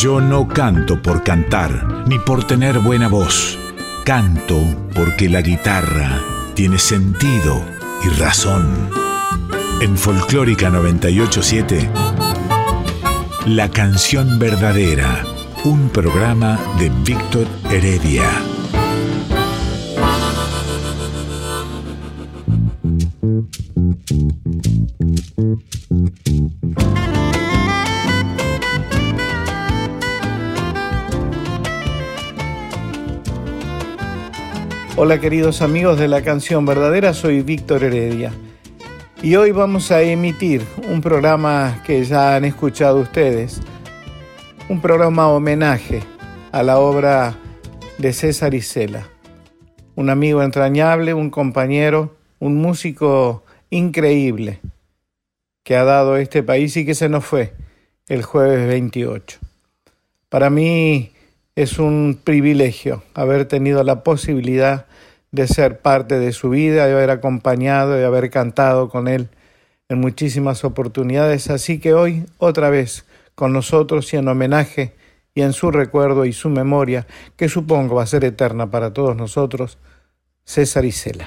Yo no canto por cantar, ni por tener buena voz. Canto porque la guitarra tiene sentido y razón. En Folclórica 987, La canción verdadera, un programa de Víctor Heredia. Hola queridos amigos de la canción verdadera, soy Víctor Heredia y hoy vamos a emitir un programa que ya han escuchado ustedes, un programa homenaje a la obra de César Isela, un amigo entrañable, un compañero, un músico increíble que ha dado este país y que se nos fue el jueves 28. Para mí es un privilegio haber tenido la posibilidad de ser parte de su vida, de haber acompañado, de haber cantado con él en muchísimas oportunidades. Así que hoy, otra vez, con nosotros y en homenaje y en su recuerdo y su memoria, que supongo va a ser eterna para todos nosotros, César Isela.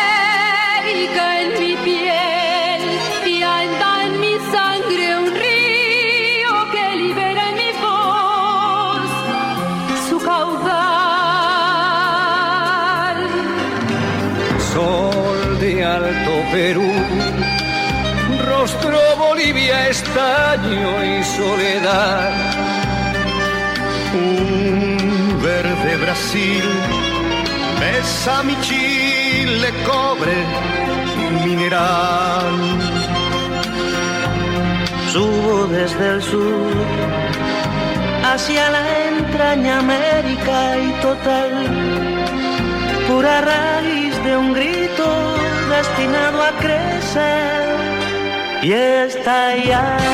Perú, rostro Bolivia, estaño y soledad. Un verde Brasil, besa mi chile, cobre mineral. Subo desde el sur hacia la entraña América y total, pura raíz de un grito destinado a crecer y estallar.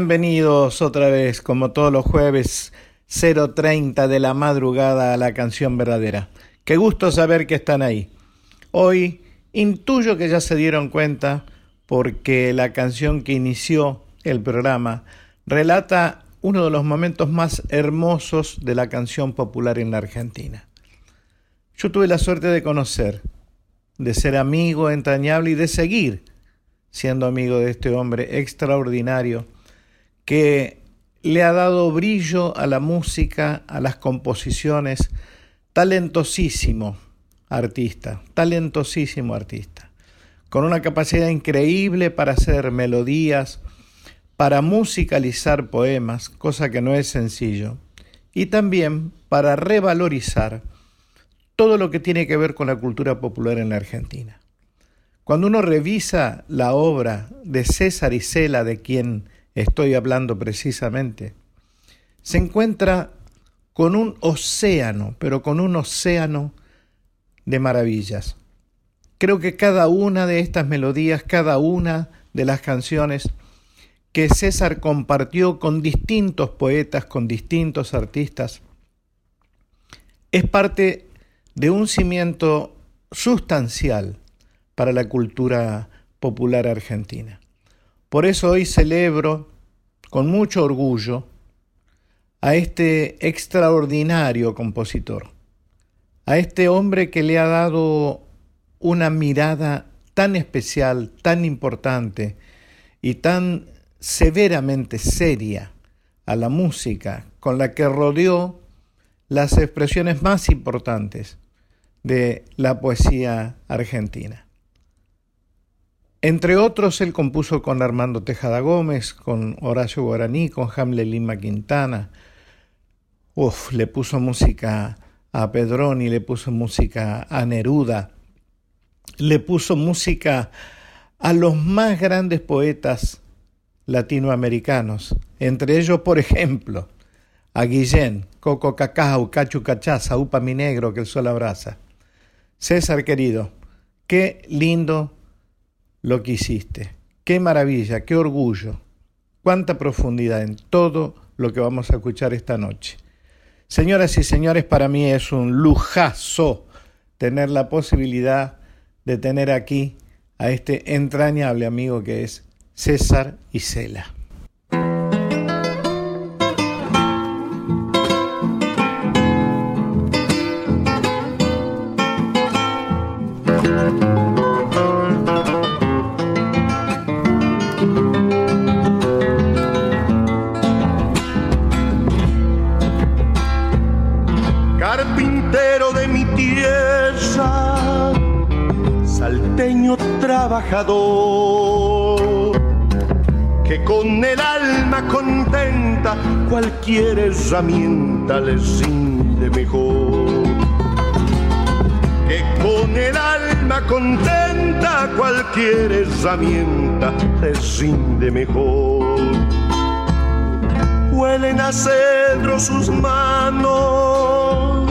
Bienvenidos otra vez, como todos los jueves, 0.30 de la madrugada a la canción verdadera. Qué gusto saber que están ahí. Hoy intuyo que ya se dieron cuenta porque la canción que inició el programa relata uno de los momentos más hermosos de la canción popular en la Argentina. Yo tuve la suerte de conocer, de ser amigo entrañable y de seguir siendo amigo de este hombre extraordinario que le ha dado brillo a la música, a las composiciones, talentosísimo artista, talentosísimo artista, con una capacidad increíble para hacer melodías, para musicalizar poemas, cosa que no es sencillo, y también para revalorizar todo lo que tiene que ver con la cultura popular en la Argentina. Cuando uno revisa la obra de César Isela, de quien estoy hablando precisamente, se encuentra con un océano, pero con un océano de maravillas. Creo que cada una de estas melodías, cada una de las canciones que César compartió con distintos poetas, con distintos artistas, es parte de un cimiento sustancial para la cultura popular argentina. Por eso hoy celebro con mucho orgullo a este extraordinario compositor, a este hombre que le ha dado una mirada tan especial, tan importante y tan severamente seria a la música con la que rodeó las expresiones más importantes de la poesía argentina. Entre otros, él compuso con Armando Tejada Gómez, con Horacio Guaraní, con Hamlet Lima Quintana. Uf, le puso música a Pedroni, le puso música a Neruda, le puso música a los más grandes poetas latinoamericanos, entre ellos, por ejemplo, a Guillén, Coco Cacao, Cachu Cachaza, Upa Mi Negro, que el sol abraza. César querido, qué lindo lo que hiciste. Qué maravilla, qué orgullo, cuánta profundidad en todo lo que vamos a escuchar esta noche. Señoras y señores, para mí es un lujazo tener la posibilidad de tener aquí a este entrañable amigo que es César Isela. Que con el alma contenta cualquier herramienta le rinde mejor. Que con el alma contenta cualquier herramienta le rinde mejor. Huelen a cedro sus manos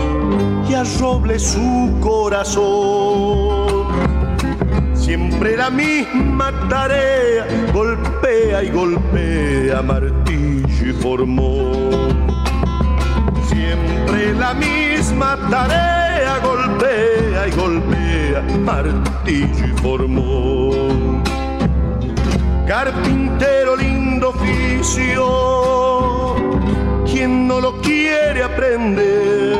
y a roble su corazón Siempre la misma tarea, golpea y golpea martillo y formón. Siempre la misma tarea, golpea y golpea martillo y formón. Carpintero lindo oficio, quien no lo quiere aprender,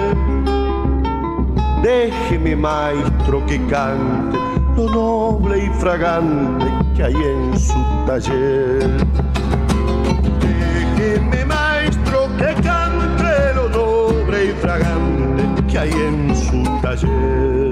déjeme maestro que cante noble y fragante que hay en su taller. Déjeme maestro que cante lo noble y fragante que hay en su taller.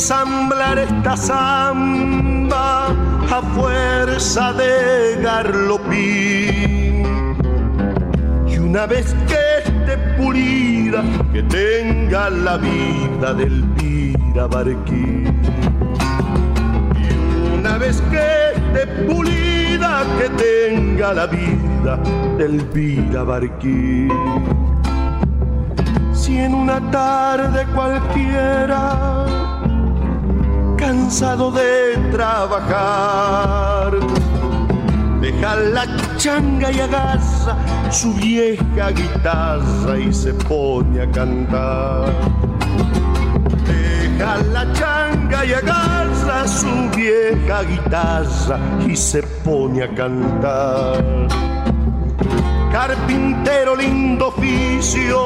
Ensamblar esta samba a fuerza de garlopín. Y una vez que esté pulida, que tenga la vida del Barquín. Y una vez que esté pulida, que tenga la vida del Barquín. Si en una tarde cualquiera cansado de trabajar. Deja la changa y agarra su vieja guitarra y se pone a cantar. Deja la changa y agarra su vieja guitarra y se pone a cantar. Carpintero lindo oficio,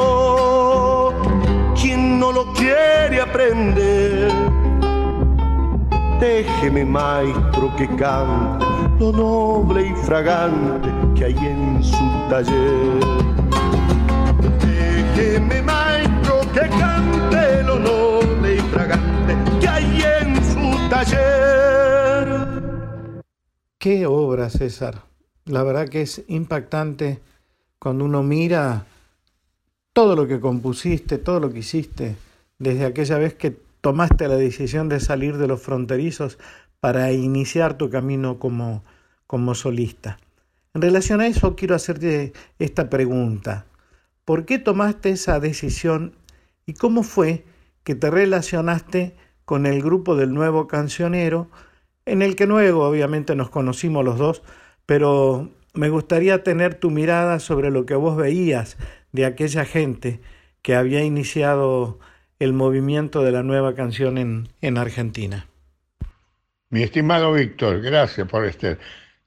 quien no lo quiere aprender Déjeme, maestro, que cante lo noble y fragante que hay en su taller. Déjeme, maestro, que cante lo noble y fragante que hay en su taller. Qué obra, César. La verdad que es impactante cuando uno mira todo lo que compusiste, todo lo que hiciste, desde aquella vez que tomaste la decisión de salir de los fronterizos para iniciar tu camino como, como solista. En relación a eso quiero hacerte esta pregunta. ¿Por qué tomaste esa decisión y cómo fue que te relacionaste con el grupo del nuevo cancionero, en el que luego obviamente nos conocimos los dos, pero me gustaría tener tu mirada sobre lo que vos veías de aquella gente que había iniciado el movimiento de la nueva canción en, en Argentina. Mi estimado Víctor, gracias por este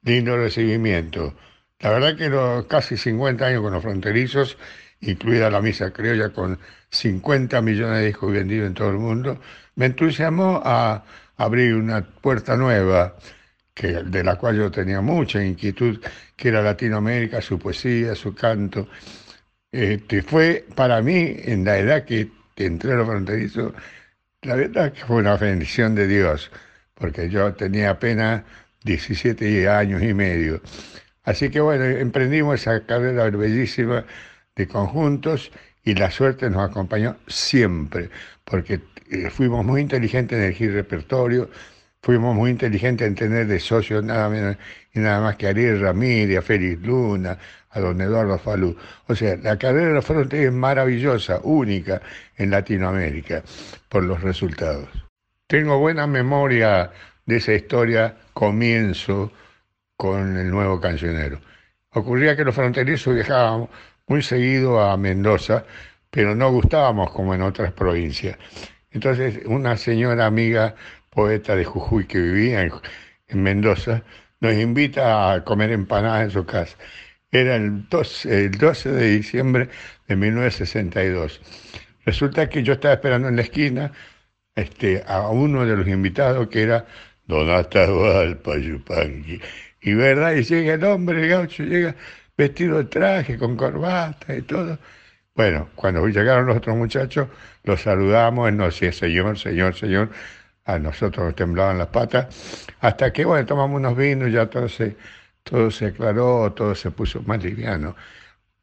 lindo recibimiento. La verdad que los casi 50 años con los fronterizos, incluida la misa criolla con 50 millones de discos vendidos en todo el mundo, me entusiasmó a abrir una puerta nueva que, de la cual yo tenía mucha inquietud, que era Latinoamérica, su poesía, su canto. Este, fue para mí, en la edad que los fronterizos, la verdad que fue una bendición de Dios, porque yo tenía apenas 17 años y medio. Así que bueno, emprendimos esa carrera bellísima de conjuntos y la suerte nos acompañó siempre, porque eh, fuimos muy inteligentes en elegir repertorio, fuimos muy inteligentes en tener de socios nada menos y nada más que Ariel Ramírez, a Félix Luna, a don Eduardo Falú. O sea, la carrera de los fronterizos es maravillosa, única en Latinoamérica, por los resultados. Tengo buena memoria de esa historia, comienzo con el nuevo cancionero. Ocurría que los fronterizos viajábamos muy seguido a Mendoza, pero no gustábamos como en otras provincias. Entonces, una señora amiga, poeta de Jujuy que vivía en, en Mendoza, nos invita a comer empanadas en su casa. Era el 12, el 12 de diciembre de 1962. Resulta que yo estaba esperando en la esquina este, a uno de los invitados que era Don Yupanqui. Y verdad, y llega el hombre, el gaucho, llega vestido de traje, con corbata y todo. Bueno, cuando llegaron los otros muchachos, los saludamos, no sé, señor, señor, señor. A nosotros nos temblaban las patas. Hasta que, bueno, tomamos unos vinos, ya todo se, todo se aclaró, todo se puso más liviano.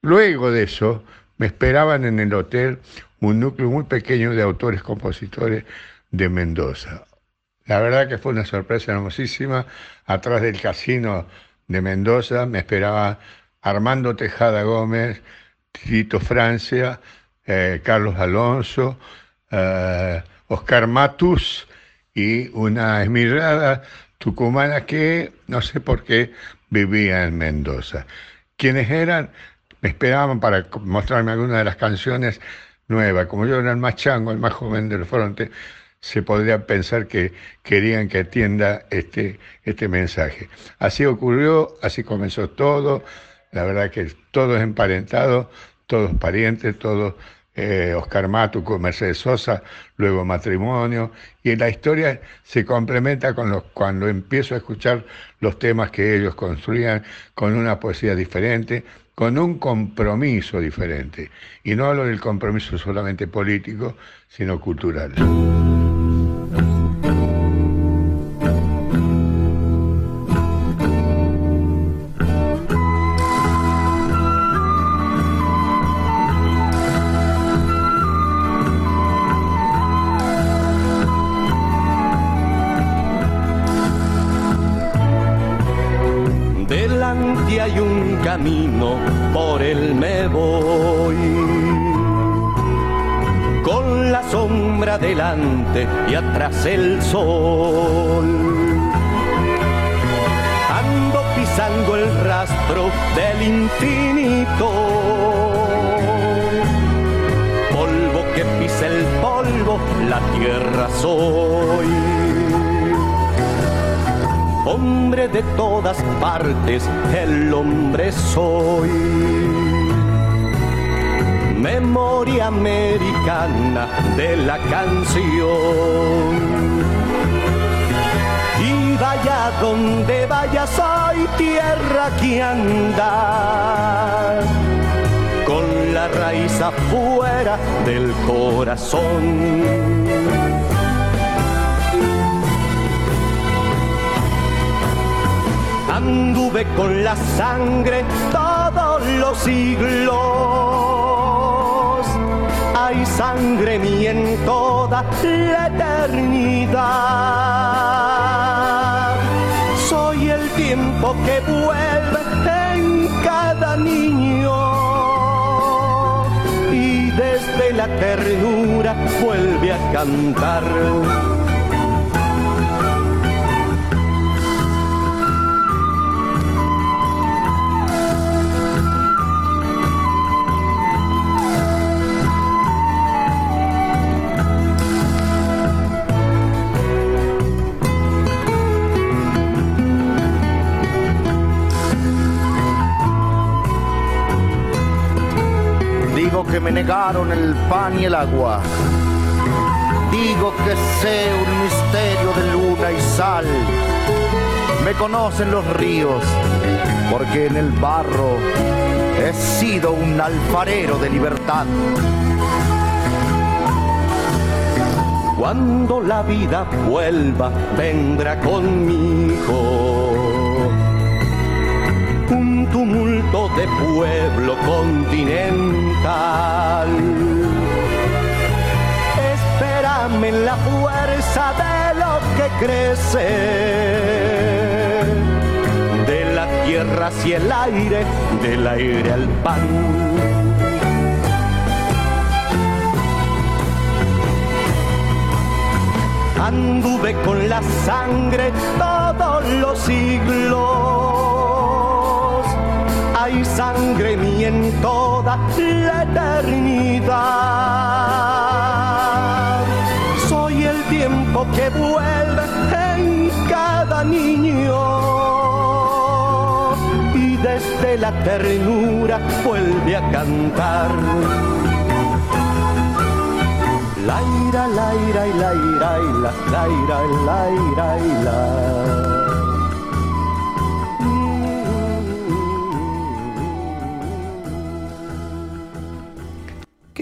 Luego de eso, me esperaban en el hotel un núcleo muy pequeño de autores, compositores de Mendoza. La verdad que fue una sorpresa hermosísima. Atrás del casino de Mendoza me esperaba Armando Tejada Gómez, Tito Francia, eh, Carlos Alonso, eh, Oscar Matus y una esmirrada tucumana que no sé por qué vivía en Mendoza. Quienes eran, me esperaban para mostrarme alguna de las canciones nuevas. Como yo era el más chango, el más joven del fronte, se podría pensar que querían que atienda este, este mensaje. Así ocurrió, así comenzó todo. La verdad que todos emparentados, todos parientes, todos eh, Oscar Matu con Mercedes Sosa, luego matrimonio, y la historia se complementa con los, cuando empiezo a escuchar los temas que ellos construían con una poesía diferente, con un compromiso diferente. Y no hablo del compromiso solamente político, sino cultural. Sombra delante y atrás el sol. Ando pisando el rastro del infinito. Polvo que pisa el polvo, la tierra soy hombre de todas partes, el hombre soy. Memoria americana de la canción. Y vaya donde vaya, soy tierra que anda con la raíz afuera del corazón anduve con la sangre todos los siglos. Hay sangre mía en toda la eternidad. Soy el tiempo que vuelve en cada niño y desde la ternura vuelve a cantar que me negaron el pan y el agua. Digo que sé un misterio de luna y sal. Me conocen los ríos, porque en el barro he sido un alfarero de libertad. Cuando la vida vuelva, vendrá conmigo tumulto de pueblo continental. Espérame en la fuerza de lo que crece, de la tierra hacia el aire, del aire al pan. anduve con la sangre todos los siglos hay sangre mía en toda la eternidad. Soy el tiempo que vuelve en cada niño y desde la ternura vuelve a cantar. La ira, la ira, la ira, la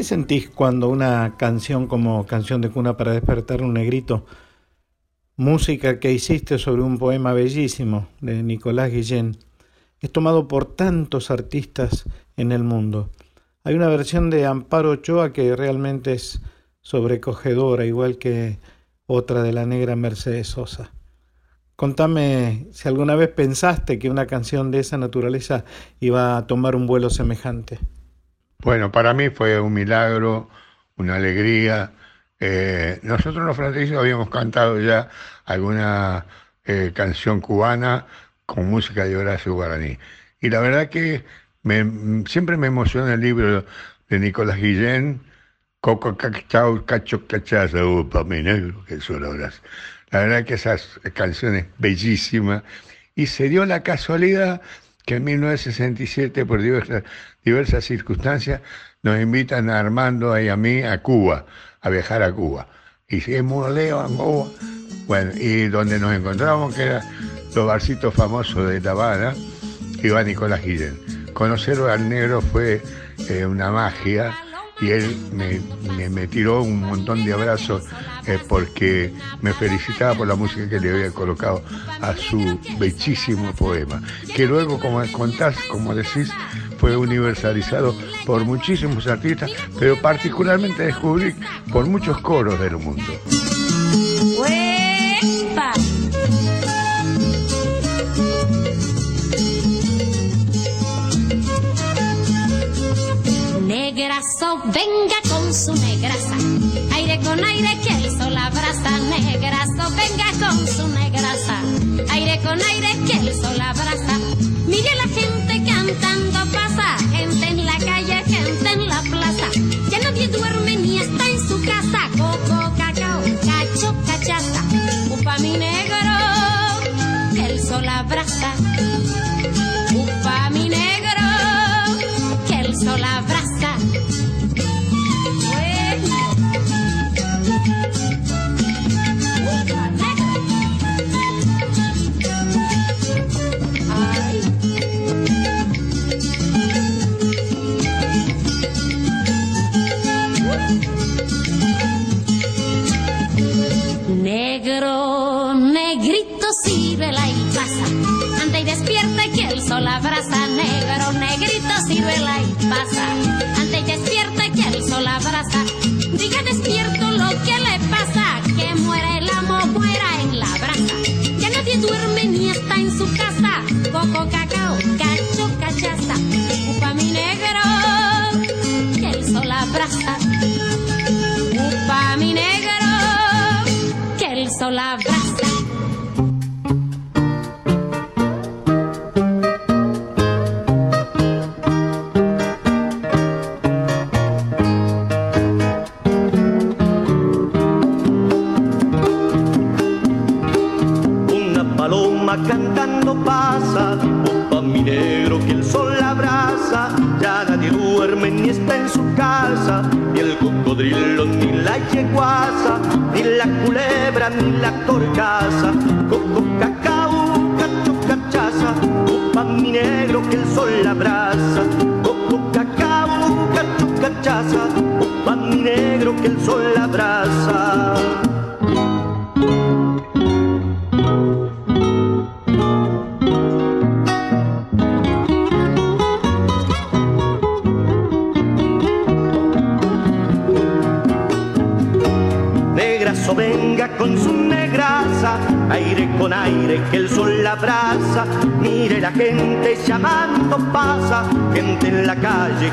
¿Qué sentís cuando una canción como Canción de Cuna para despertar un negrito, música que hiciste sobre un poema bellísimo de Nicolás Guillén, es tomado por tantos artistas en el mundo? Hay una versión de Amparo Ochoa que realmente es sobrecogedora, igual que otra de la negra Mercedes Sosa. Contame si alguna vez pensaste que una canción de esa naturaleza iba a tomar un vuelo semejante. Bueno, para mí fue un milagro, una alegría. Eh, nosotros los franceses habíamos cantado ya alguna eh, canción cubana con música de Horacio Guaraní. Y la verdad que siempre me emociona el libro de Nicolás Guillén, Coco Cacao, Cacho Cachaza, Upa, mi negro, que horas. La verdad que esas canciones bellísimas. Y se dio la casualidad que en 1967, por diversas, diversas circunstancias, nos invitan a Armando y a mí a Cuba, a viajar a Cuba. Y es Leo Cuba. Bueno, y donde nos encontramos, que era los barcitos famosos de La Habana, iba Nicolás Guillén. Conocer al negro fue eh, una magia y él me, tiró un montón de abrazos eh, porque me felicitaba por la música que le había colocado a su bellísimo poema, que luego, como contás, como decís, fue universalizado por muchísimos artistas, pero particularmente descubrí por muchos coros del mundo. venga con su negrasa. Aire con aire que el sol abraza, negrazo, venga con su negrasa. Aire con aire que el sol abraza. Mire la gente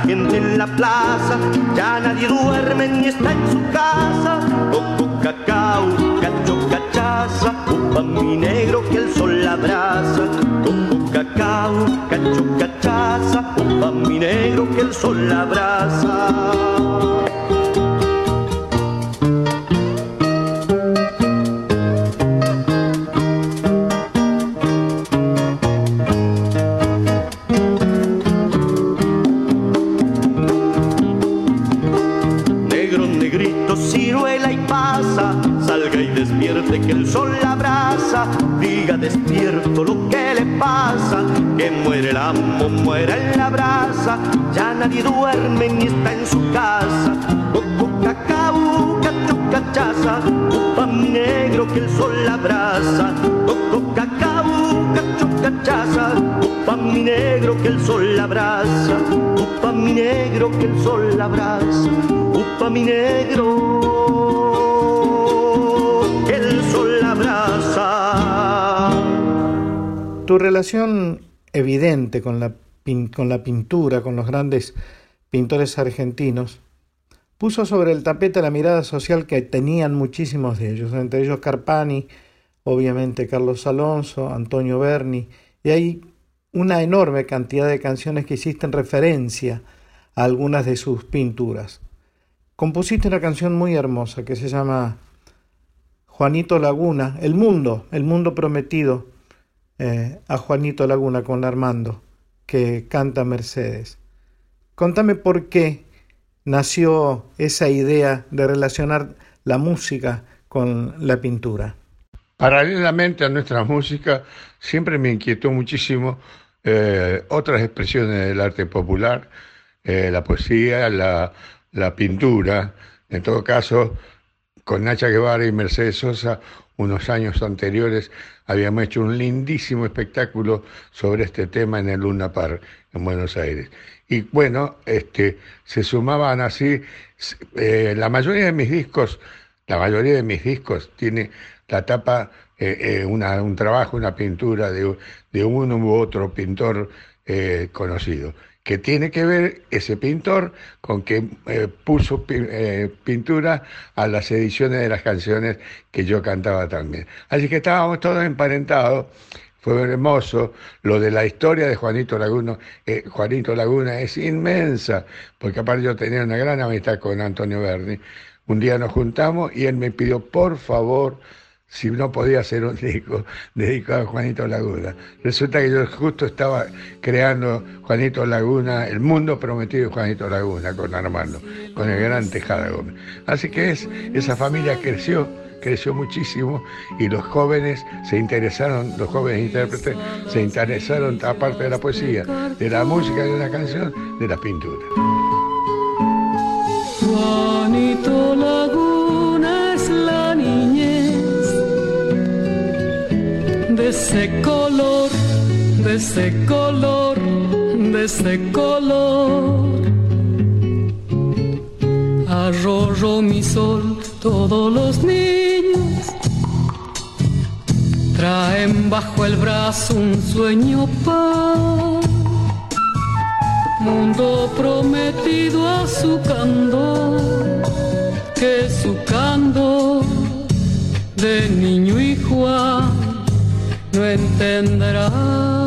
gente en la plaza, ya nadie duerme ni está en su casa. Coco, cacao, cacho, cachaza, upa mi negro que el sol la abraza. Coco, cacao, cacho, cachaza, upa mi negro que el sol la abraza. Nadie duerme ni está en su casa. Coco, cacao, cacho, cachaza, mi negro que el sol abraza. Coco, cacao, cacho, cachaza, upa mi negro que el sol abraza. Upa mi negro que el sol abraza, upa mi negro que el sol abraza. Tu relación evidente con la, con la pintura, con los grandes pintores argentinos, puso sobre el tapete la mirada social que tenían muchísimos de ellos, entre ellos Carpani, obviamente Carlos Alonso, Antonio Berni, y hay una enorme cantidad de canciones que hicisten referencia a algunas de sus pinturas. Compusiste una canción muy hermosa que se llama Juanito Laguna, El Mundo, El Mundo Prometido, eh, a Juanito Laguna con Armando, que canta Mercedes. Contame por qué nació esa idea de relacionar la música con la pintura. Paralelamente a nuestra música, siempre me inquietó muchísimo eh, otras expresiones del arte popular, eh, la poesía, la, la pintura. En todo caso, con Nacha Guevara y Mercedes Sosa, unos años anteriores, habíamos hecho un lindísimo espectáculo sobre este tema en el Luna Park, en Buenos Aires. Y bueno, este, se sumaban así, eh, la mayoría de mis discos, la mayoría de mis discos tiene la tapa, eh, eh, un trabajo, una pintura de, de uno u otro pintor conocido que tiene que ver ese pintor con que eh, puso eh, pintura a las ediciones de las canciones que yo cantaba también. Así que estábamos todos emparentados. Fue hermoso. Lo de la historia de Juanito Laguna, eh, Juanito Laguna es inmensa, porque aparte yo tenía una gran amistad con Antonio Berni. Un día nos juntamos y él me pidió, por favor, si no podía hacer un disco dedicado a Juanito Laguna. Resulta que yo justo estaba creando Juanito Laguna, el mundo prometido de Juanito Laguna con Armando, con el gran Tejada Gómez. Así que es, esa familia creció, creció muchísimo y los jóvenes se interesaron, los jóvenes intérpretes se interesaron aparte de la poesía, de la música de una canción, de la pintura. Juanito Laguna de ese color, de ese color, de ese color. Arroyo mi sol, todos los niños traen bajo el brazo un sueño paz. Mundo prometido a su candor, que su candor de niño y Juan no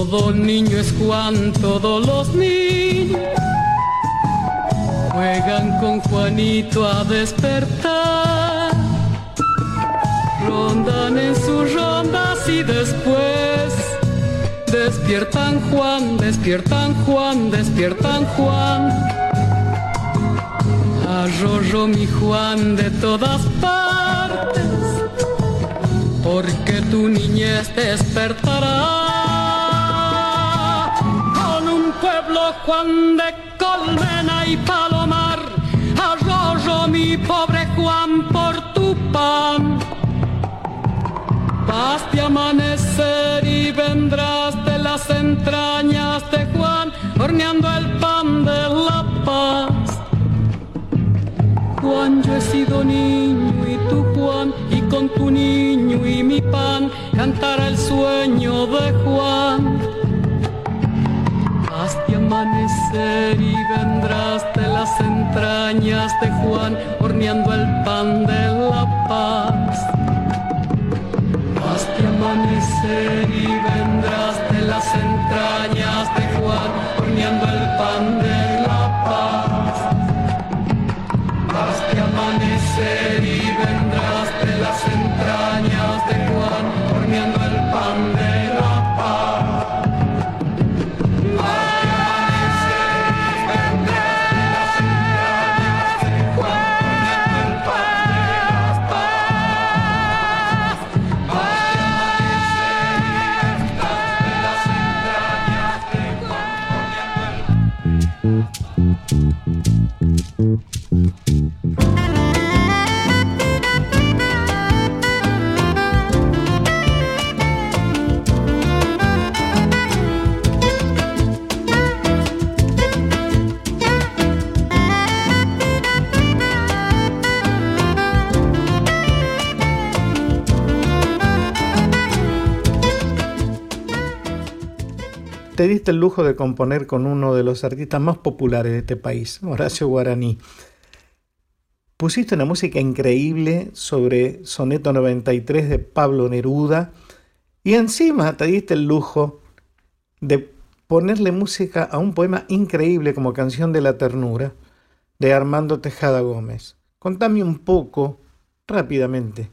entenderá. todos los niños juegan con Juanito a despertar. Rondan en sus rondas y después despiertan Juan, despiertan Juan, despiertan Juan. Arroyo mi Juan de todas partes, porque tu niñez despertará. Juan de Col almena y palomar, arroyo mi pobre Juan por tu pan. Vas de amanecer y vendrás de las entrañas de Juan, horneando el pan de la paz. Juan, yo he sido niño y tú Juan, y con tu niño y mi pan cantará el sueño de Juan. Amanecer y vendrás de las entrañas de Juan, horneando el pan de la paz. De amanecer y vendrás de las entrañas de Juan, horneando el pan de la paz. De amanecer y el lujo de componer con uno de los artistas más populares de este país, Horacio Guaraní. Pusiste una música increíble sobre Soneto 93 de Pablo Neruda y encima te diste el lujo de ponerle música a un poema increíble como Canción de la Ternura de Armando Tejada Gómez. Contame un poco, rápidamente,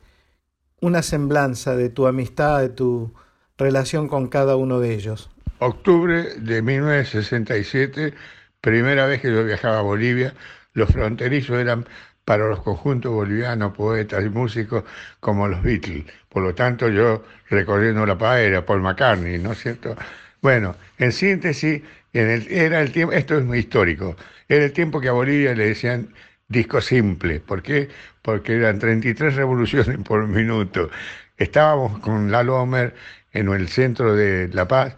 una semblanza de tu amistad, de tu relación con cada uno de ellos. Octubre de 1967, primera vez que yo viajaba a Bolivia, los fronterizos eran para los conjuntos bolivianos, poetas y músicos como los Beatles. Por lo tanto, yo recorriendo la paz era Paul McCartney, ¿no es cierto? Bueno, en síntesis, era el tiempo, esto es muy histórico, era el tiempo que a Bolivia le decían disco simple. ¿Por qué? Porque eran 33 revoluciones por minuto. Estábamos con Lalo Homer en el centro de La Paz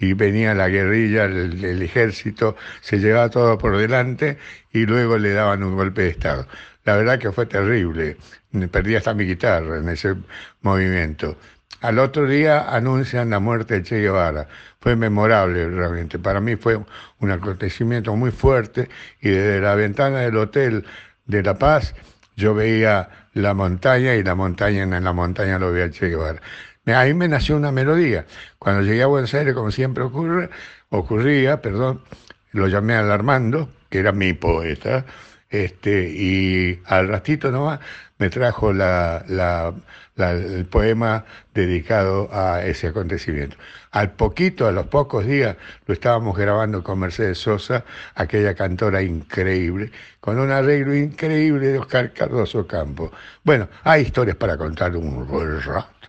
y venía la guerrilla, el, ejército, se llevaba todo por delante y luego le daban un golpe de Estado. La verdad que fue terrible, perdí hasta mi guitarra en ese movimiento. Al otro día anuncian la muerte de Che Guevara. Fue memorable realmente. Para mí fue un acontecimiento muy fuerte y desde la ventana del hotel de La Paz yo veía la montaña y la montaña en la montaña lo veía Che Guevara. Ahí me nació una melodía. Cuando llegué a Buenos Aires, como siempre ocurre, ocurría, perdón, lo llamé al Armando, que era mi poeta, este, y al ratito nomás me trajo la, la, el poema dedicado a ese acontecimiento. Al poquito, a los pocos días, lo estábamos grabando con Mercedes Sosa, aquella cantora increíble, con un arreglo increíble de Oscar Cardoso Campo. Bueno, hay historias para contar un rato.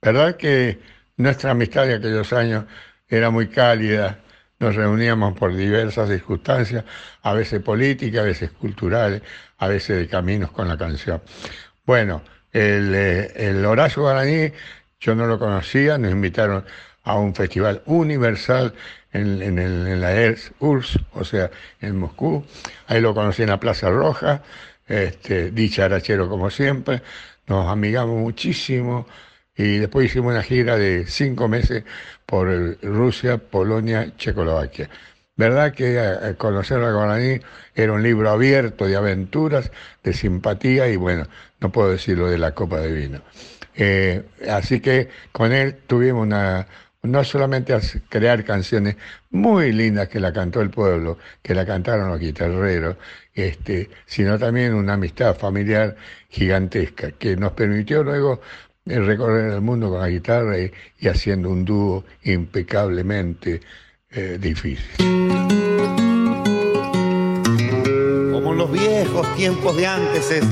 ¿Verdad que nuestra amistad de aquellos años era muy cálida? Nos reuníamos por diversas circunstancias, a veces políticas, a veces culturales, a veces de caminos con la canción. Bueno, el, el Horacio Guaraní, yo no lo conocía, nos invitaron a un festival universal en, en, el, en la URSS, o sea, en Moscú. Ahí lo conocí en la Plaza Roja, este, dicharachero como siempre, nos amigamos muchísimo y después hicimos una gira de cinco meses por Rusia, Polonia, Checoslovaquia. ¿Verdad que a, conocer a Guaraní era un libro abierto de aventuras, de simpatía y bueno, no puedo decir lo de la copa de vino. Eh, así que con él tuvimos una, no solamente crear canciones muy lindas que la cantó el pueblo, que la cantaron los guitarreros, este, sino también una amistad familiar gigantesca que nos permitió luego recorrer el mundo con la guitarra y, y haciendo un dúo impecablemente eh, difícil. Como en los viejos tiempos de antes es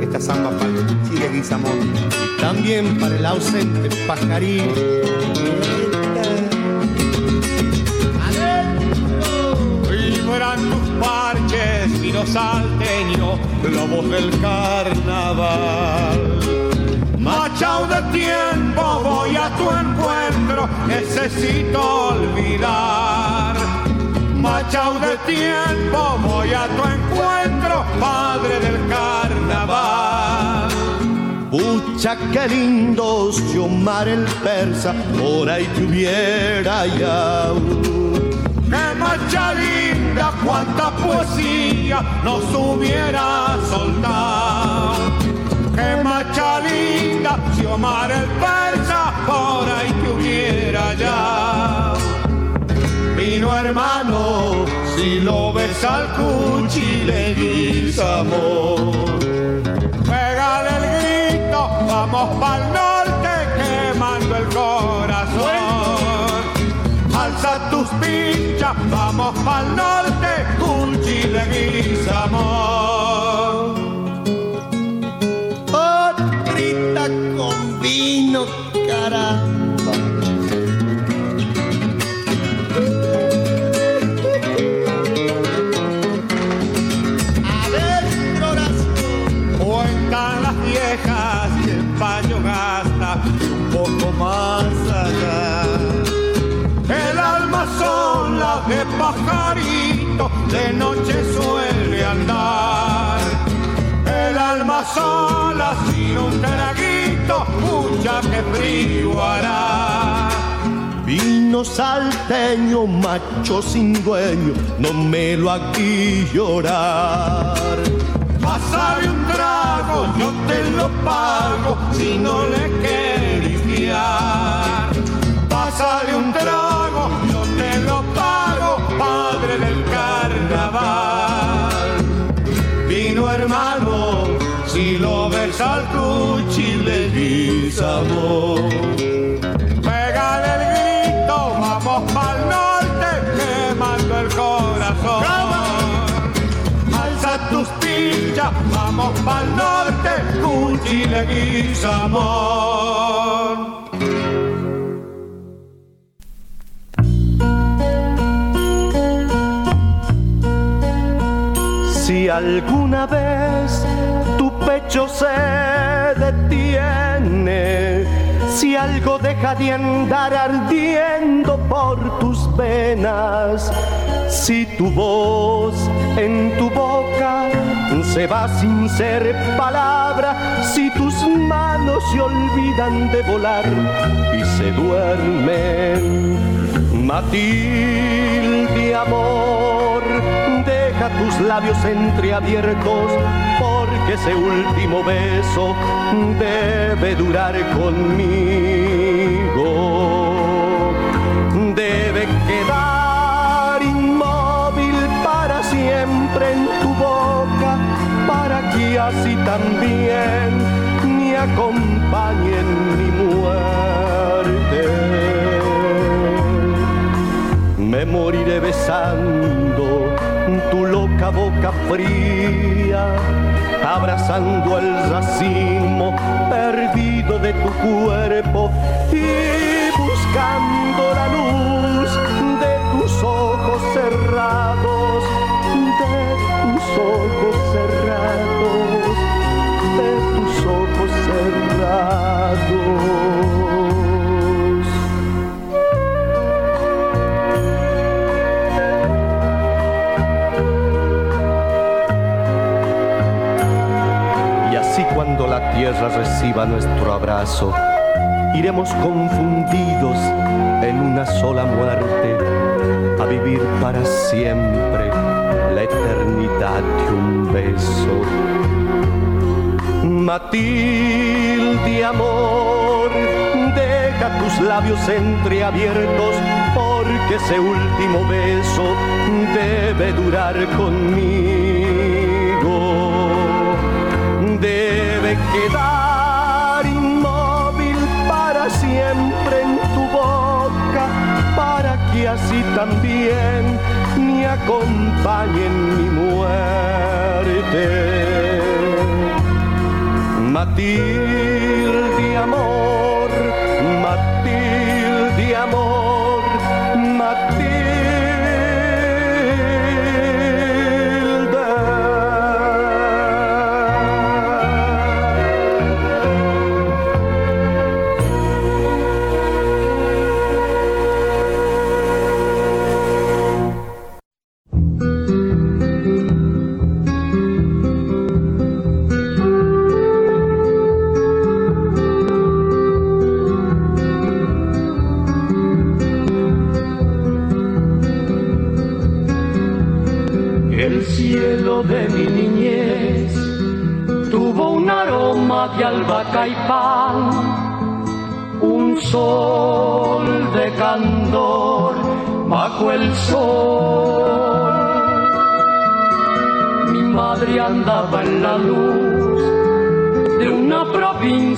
esta samba para el Chile Guizamón, también para el ausente pajarín. Vibrando vino salteño, la voz del carnaval. Machao de tiempo, voy a tu encuentro, necesito olvidar. Machao de tiempo, voy a tu encuentro, padre del carnaval. Pucha, qué lindo Xiomar el persa, por ahí te hubiera ya. Qué marcha linda, cuánta poesía nos hubiera soltado. Marcha linda, Xiomar el persa, por ahí te hubiera ya. Vino hermano, si lo ves al cuchi le amor. Pégale el grito, vamos pa'l norte quemando el corazón. Alza tus pinchas, vamos pa'l norte, cuchi le amor. Alma sola sin un traguito, mucha que frío hará. Vino salteño, macho sin dueño, no me lo aquí llorar. Pásale un trago, yo te lo pago si no le quieres fiar. Pásale un trago, yo te lo pago, padre del carnaval. Vino hermano, si lo ves al cuchi le amor. Pégale el grito, vamos pa'l norte, quemando el corazón. Alza tus pinchas, vamos pa'l norte, cuchi le amor. Si alguna vez pecho se detiene, si algo deja de andar ardiendo por tus venas, si tu voz en tu boca se va sin ser palabra, si tus manos se olvidan de volar y se duermen. Matilde, amor, tus labios entreabiertos, porque ese último beso debe durar conmigo. Debe quedar inmóvil para siempre en tu boca, para que así también me acompañe en mi muerte. Me moriré besando tu loca boca fría, abrazando el racimo perdido de tu cuerpo y buscando la luz de tus ojos cerrados, de tus ojos cerrados, de tus ojos cerrados. Cuando la tierra reciba nuestro abrazo, iremos confundidos en una sola muerte, a vivir para siempre la eternidad de un beso. Matilde, amor, deja tus labios entreabiertos, porque ese último beso debe durar conmigo quedar inmóvil para siempre en tu boca, para que así también me acompañe en mi muerte. Matilde,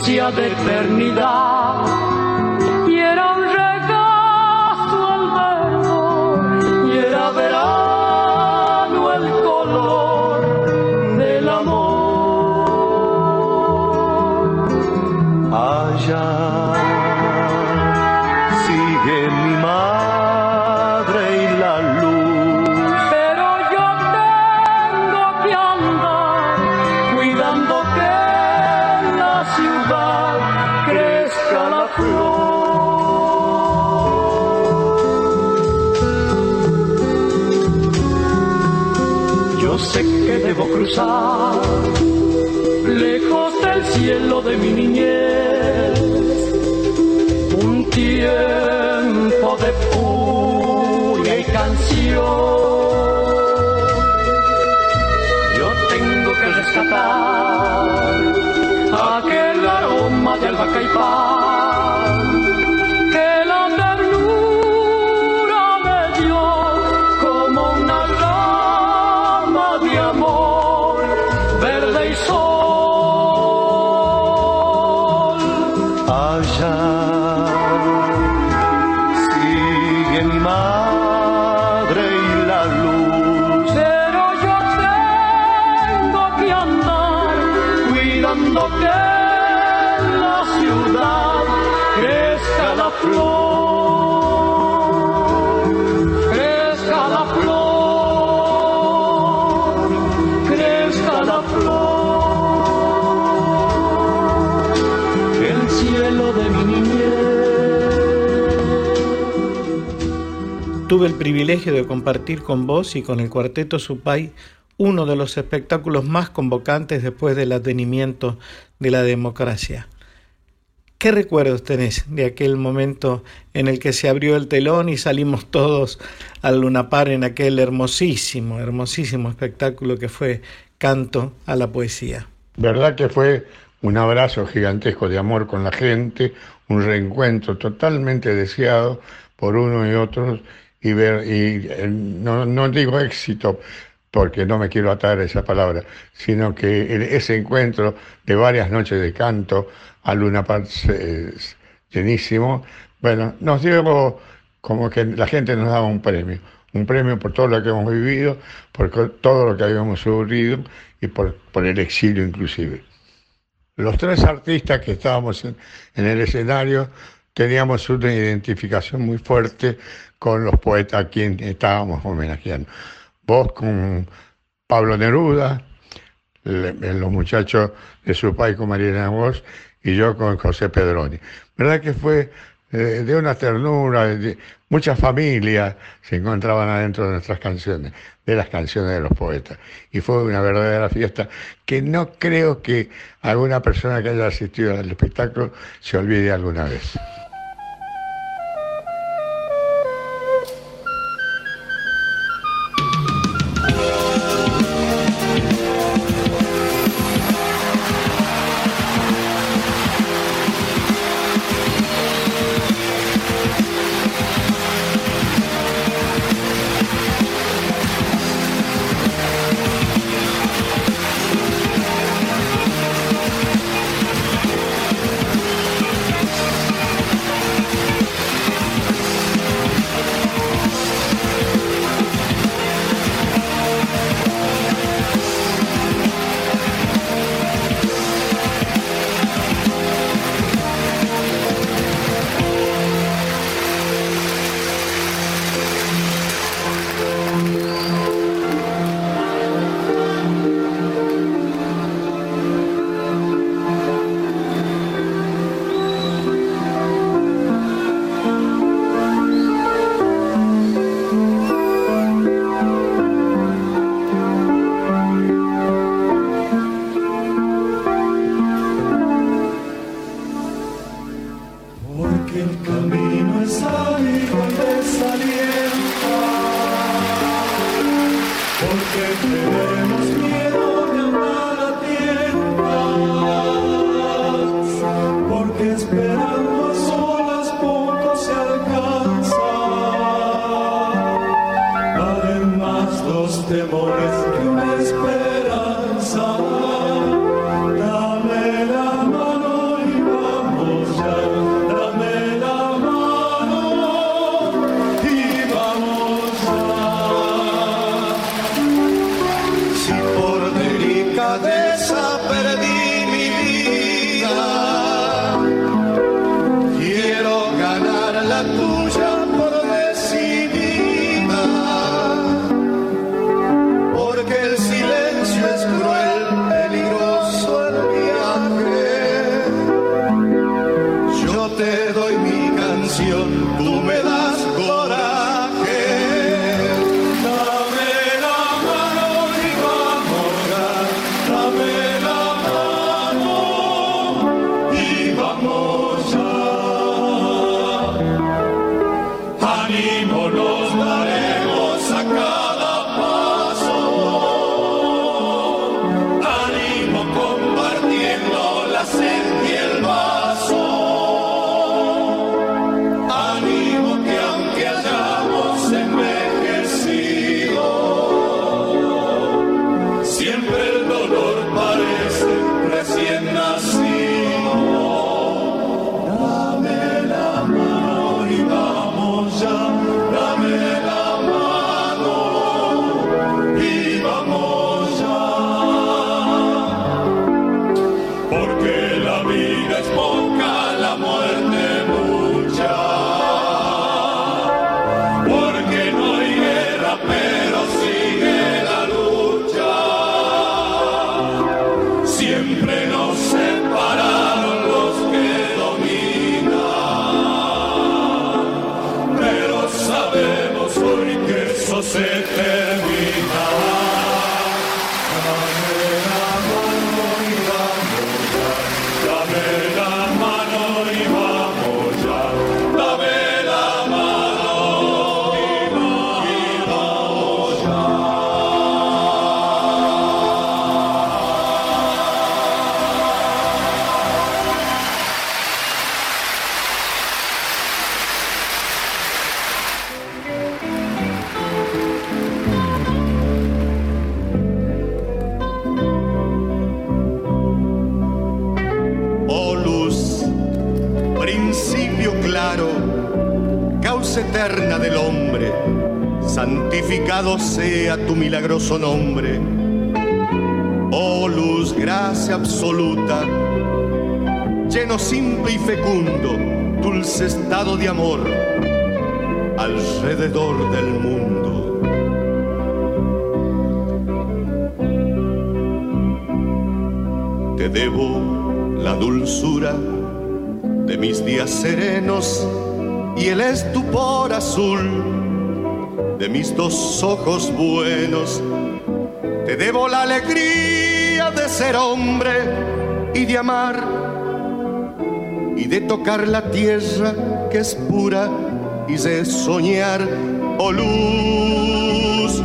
de eternidad lejos del cielo de mi niñez un tiempo de furia y canción. Yo tengo que rescatar aquel aroma de albahaca y pan El privilegio de compartir con vos y con el cuarteto Supay uno de los espectáculos más convocantes después del advenimiento de la democracia. ¿Qué recuerdos tenés de aquel momento en el que se abrió el telón y salimos todos al Lunapar en aquel hermosísimo, hermosísimo espectáculo que fue Canto a la Poesía? Verdad que fue un abrazo gigantesco de amor con la gente, un reencuentro totalmente deseado por uno y otros y ver y eh, no, no digo éxito porque no me quiero atar a esa palabra, sino que ese encuentro de varias noches de canto a Luna Park eh, llenísimo, bueno, nos dio como que la gente nos daba un premio, un premio por todo lo que hemos vivido, por todo lo que habíamos sufrido y por, por el exilio inclusive. Los tres artistas que estábamos en el escenario teníamos una identificación muy fuerte con los poetas a quien estábamos homenajeando. Vos con Pablo Neruda, le- los muchachos de su país con Mariana Vos y yo con José Pedroni. ¿Verdad que fue eh, de una ternura, muchas familias se encontraban adentro de nuestras canciones, de las canciones de los poetas. Y fue una verdadera fiesta que no creo que alguna persona que haya asistido al espectáculo se olvide alguna vez. Most Demon. Dos ojos buenos. Te debo la alegría de ser hombre y de amar y de tocar la tierra que es pura y de soñar. Oh luz,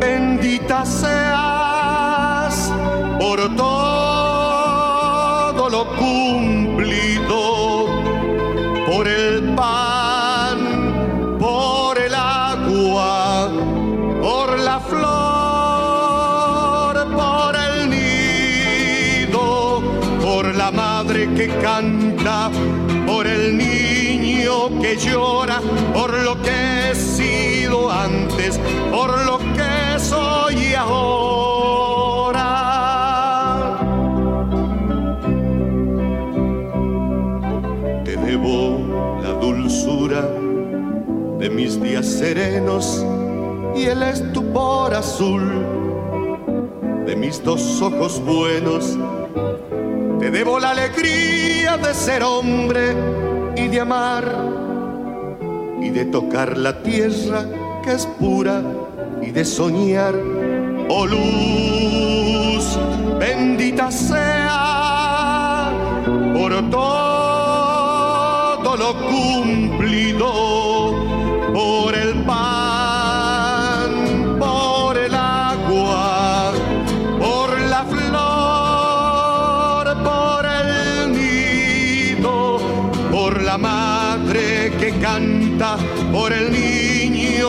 bendita seas por todo lo cumplido, por el pan que canta, por el niño que llora, por lo que he sido antes, por lo que soy ahora. Te debo la dulzura de mis días serenos y el estupor azul de mis dos ojos buenos te debo la alegría de ser hombre y de amar y de tocar la tierra que es pura y de soñar. Oh luz, bendita sea por todo lo cumplido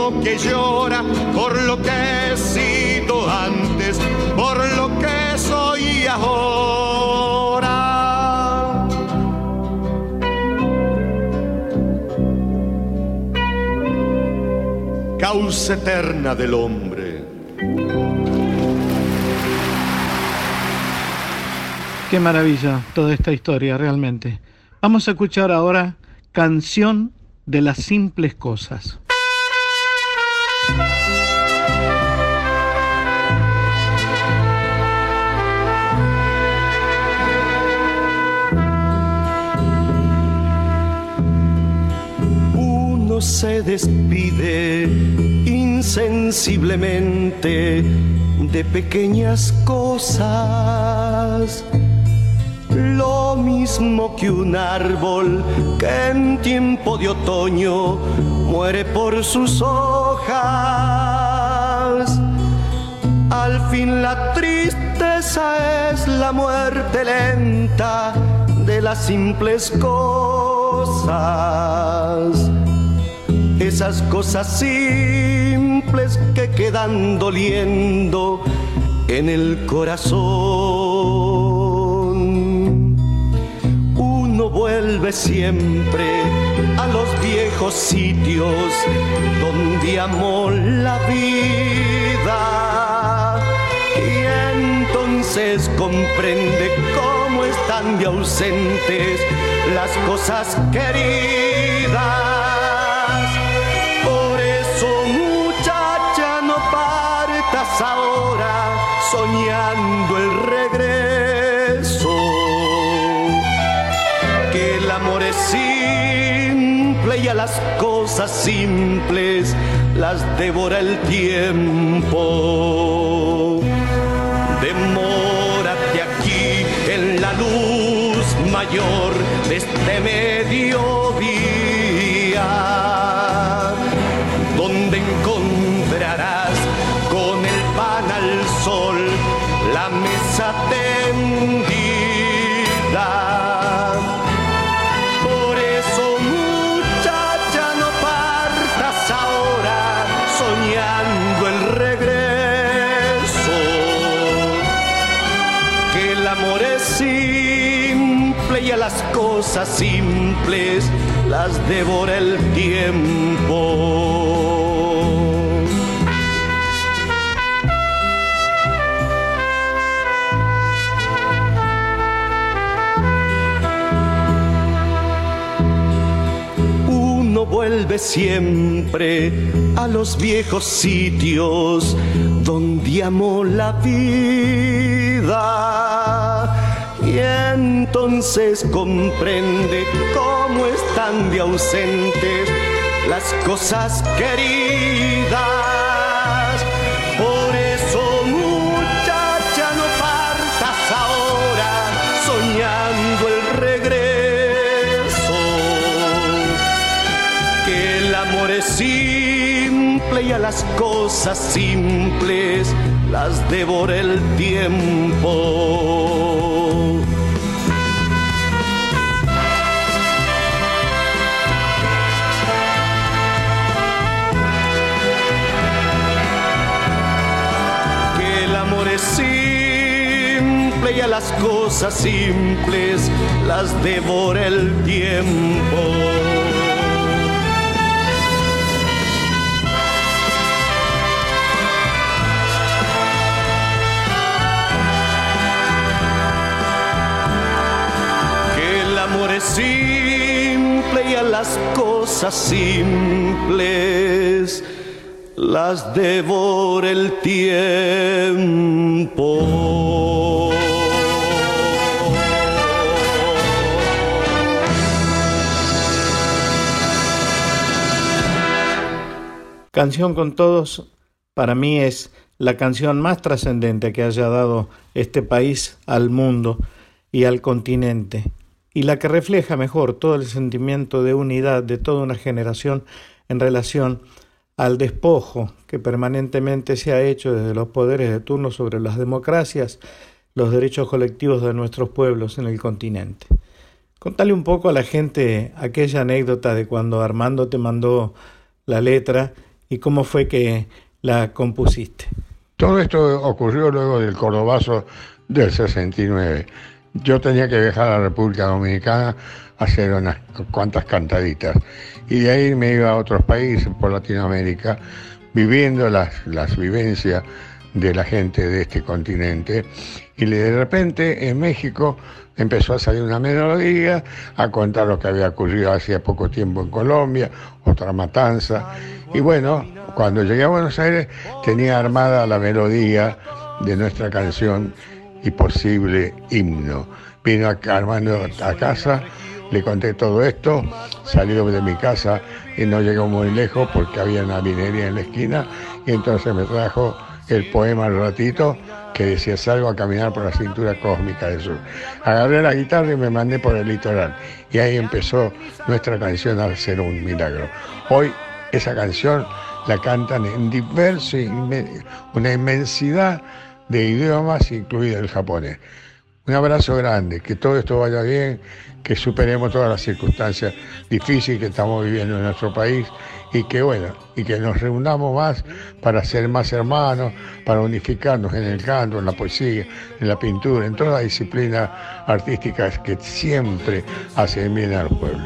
niño que llora, por lo que he sido antes, por lo que soy ahora. Causa eterna del hombre. Qué maravilla toda esta historia, realmente. Vamos a escuchar ahora Canción de las simples cosas. Uno se despide insensiblemente de pequeñas cosas. Lo mismo que un árbol que en tiempo de otoño muere por sus hojas. Al fin la tristeza es la muerte lenta de las simples cosas. Esas cosas simples que quedan doliendo en el corazón vuelve siempre a los viejos sitios donde amó la vida. Y entonces comprende cómo están de ausentes las cosas queridas. Las cosas simples las devora el tiempo. Demórate aquí en la luz mayor cosas simples las devora el tiempo. Uno vuelve siempre a los viejos sitios donde amó la vida y entonces comprende cómo están de ausentes las cosas queridas. Por eso, muchacha, no partas ahora soñando el regreso. Que el amor es simple y a las cosas simples las devora el tiempo. Cosas simples las devora el tiempo. simple y a las cosas simples las devora el tiempo. Canción con todos, para mí es la canción más trascendente que haya dado este país al mundo y al continente y la que refleja mejor todo el sentimiento de unidad de toda una generación en relación al despojo que permanentemente se ha hecho desde los poderes de turno sobre las democracias, los derechos colectivos de nuestros pueblos en el continente. Contale un poco a la gente aquella anécdota de cuando Armando te mandó la letra y cómo fue que la compusiste. Todo esto ocurrió luego del Cordobazo del 69 yo tenía que viajar a la República Dominicana a hacer unas cuantas cantaditas. Y de ahí me iba a otros países por Latinoamérica, viviendo las, las vivencias de la gente de este continente Y de repente en México empezó a salir una melodía, a contar lo que había ocurrido hacía poco tiempo en Colombia, otra matanza. Y bueno, cuando llegué a Buenos Aires tenía armada la melodía de nuestra canción y posible himno. Vino Armando a casa, le conté todo esto, salió de mi casa y no llegó muy lejos porque había una minería en la esquina y entonces me trajo el poema al ratito que decía salgo a caminar por la cintura cósmica del sur. Agarré la guitarra y me mandé por el litoral y ahí empezó nuestra canción a ser un milagro. Hoy esa canción la cantan en diversos, una inmensidad de idiomas, incluido el japonés. Un abrazo grande, que todo esto vaya bien, que superemos todas las circunstancias difíciles que estamos viviendo en nuestro país y que bueno, y que nos reunamos más para ser más hermanos, para unificarnos en el canto, en la poesía, en la pintura, en todas las disciplinas artísticas que siempre hacen bien al pueblo.